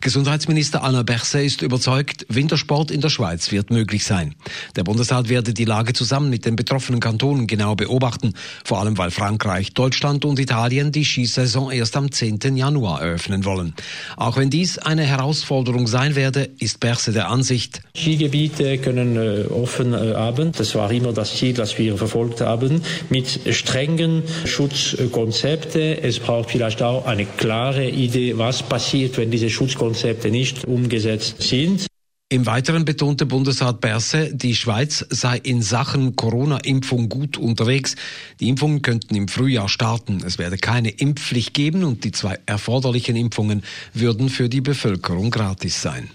Gesundheitsminister Alain Berset ist überzeugt, Wintersport in der Schweiz wird möglich sein. Der Bundesrat werde die Lage zusammen mit den betroffenen Kantonen genau beobachten, vor allem weil Frankreich, Deutschland und Italien die Skisaison erst am 10. Januar eröffnen wollen. Auch wenn dies eine Herausforderung sein werde, ist Berset der Ansicht, Skigebiete können äh, offen äh, haben. Das war immer das Ziel, das wir verfolgt haben, mit strengen Schutzkonzepten. Es braucht vielleicht auch eine klare Idee, was passiert, wenn diese Schutzkonzepte nicht umgesetzt sind. Im Weiteren betonte Bundesrat Berse, die Schweiz sei in Sachen Corona-Impfung gut unterwegs. Die Impfungen könnten im Frühjahr starten. Es werde keine Impfpflicht geben und die zwei erforderlichen Impfungen würden für die Bevölkerung gratis sein.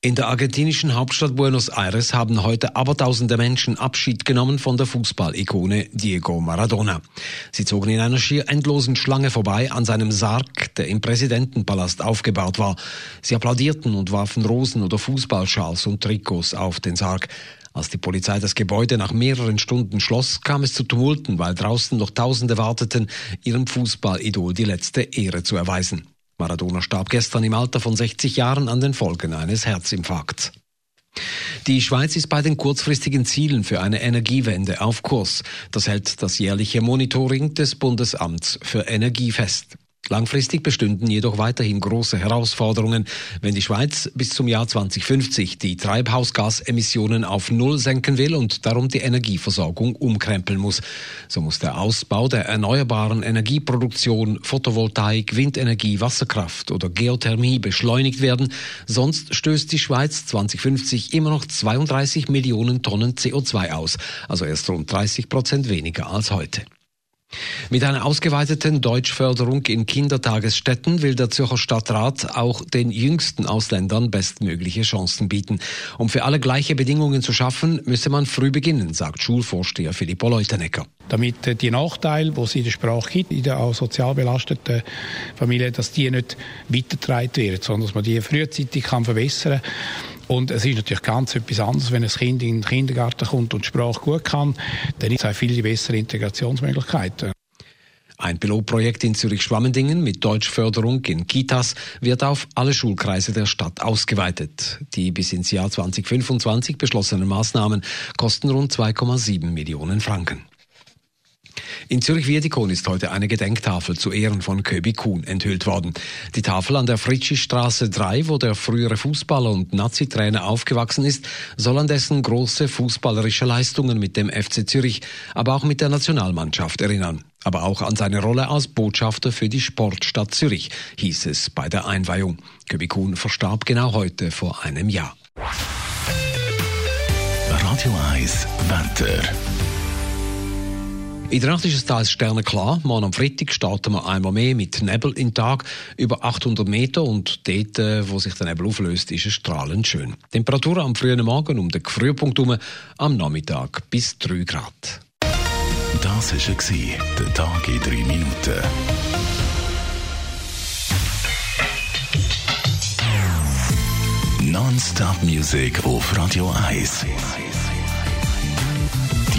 In der argentinischen Hauptstadt Buenos Aires haben heute abertausende Menschen Abschied genommen von der Fußballikone Diego Maradona. Sie zogen in einer schier endlosen Schlange vorbei an seinem Sarg, der im Präsidentenpalast aufgebaut war. Sie applaudierten und warfen Rosen oder Fußballschals und Trikots auf den Sarg. Als die Polizei das Gebäude nach mehreren Stunden schloss, kam es zu Tumulten, weil draußen noch Tausende warteten, ihrem Fußballidol die letzte Ehre zu erweisen. Maradona starb gestern im Alter von 60 Jahren an den Folgen eines Herzinfarkts. Die Schweiz ist bei den kurzfristigen Zielen für eine Energiewende auf Kurs. Das hält das jährliche Monitoring des Bundesamts für Energie fest. Langfristig bestünden jedoch weiterhin große Herausforderungen, wenn die Schweiz bis zum Jahr 2050 die Treibhausgasemissionen auf Null senken will und darum die Energieversorgung umkrempeln muss. So muss der Ausbau der erneuerbaren Energieproduktion, Photovoltaik, Windenergie, Wasserkraft oder Geothermie beschleunigt werden, sonst stößt die Schweiz 2050 immer noch 32 Millionen Tonnen CO2 aus, also erst rund 30 Prozent weniger als heute. Mit einer ausgeweiteten Deutschförderung in Kindertagesstätten will der Zürcher Stadtrat auch den jüngsten Ausländern bestmögliche Chancen bieten. Um für alle gleiche Bedingungen zu schaffen, müsse man früh beginnen, sagt Schulvorsteher Filippo Leutenegger. Damit äh, die Nachteile, die es in der Sprache gibt, in der auch sozial belasteten Familien, dass die nicht weitergetragen werden, sondern dass man die frühzeitig kann verbessern kann. Und es ist natürlich ganz etwas anderes, wenn ein Kind in den Kindergarten kommt und die Sprache gut kann, dann ist es viel bessere Integrationsmöglichkeiten. Ein Pilotprojekt in Zürich-Schwammendingen mit Deutschförderung in Kitas wird auf alle Schulkreise der Stadt ausgeweitet. Die bis ins Jahr 2025 beschlossenen Maßnahmen kosten rund 2,7 Millionen Franken. In Zürich-Wiedikon ist heute eine Gedenktafel zu Ehren von Köbi Kuhn enthüllt worden. Die Tafel an der Fritschi-Straße 3, wo der frühere Fußballer und Nazi-Trainer aufgewachsen ist, soll an dessen große fußballerische Leistungen mit dem FC Zürich, aber auch mit der Nationalmannschaft erinnern. Aber auch an seine Rolle als Botschafter für die Sportstadt Zürich, hieß es bei der Einweihung. Köbi Kuhn verstarb genau heute vor einem Jahr. Radio 1, Wetter. In der Nacht ist es teils sternenklar. Morgen am Freitag starten wir einmal mehr mit Nebel in Tag über 800 Meter und dort, äh, wo sich der Nebel auflöst, ist es strahlend schön. Temperatur am frühen Morgen um den Frühpunkt herum, am Nachmittag bis 3 Grad. Das war der Tag in 3 Minuten. Non-Stop Music auf Radio 1.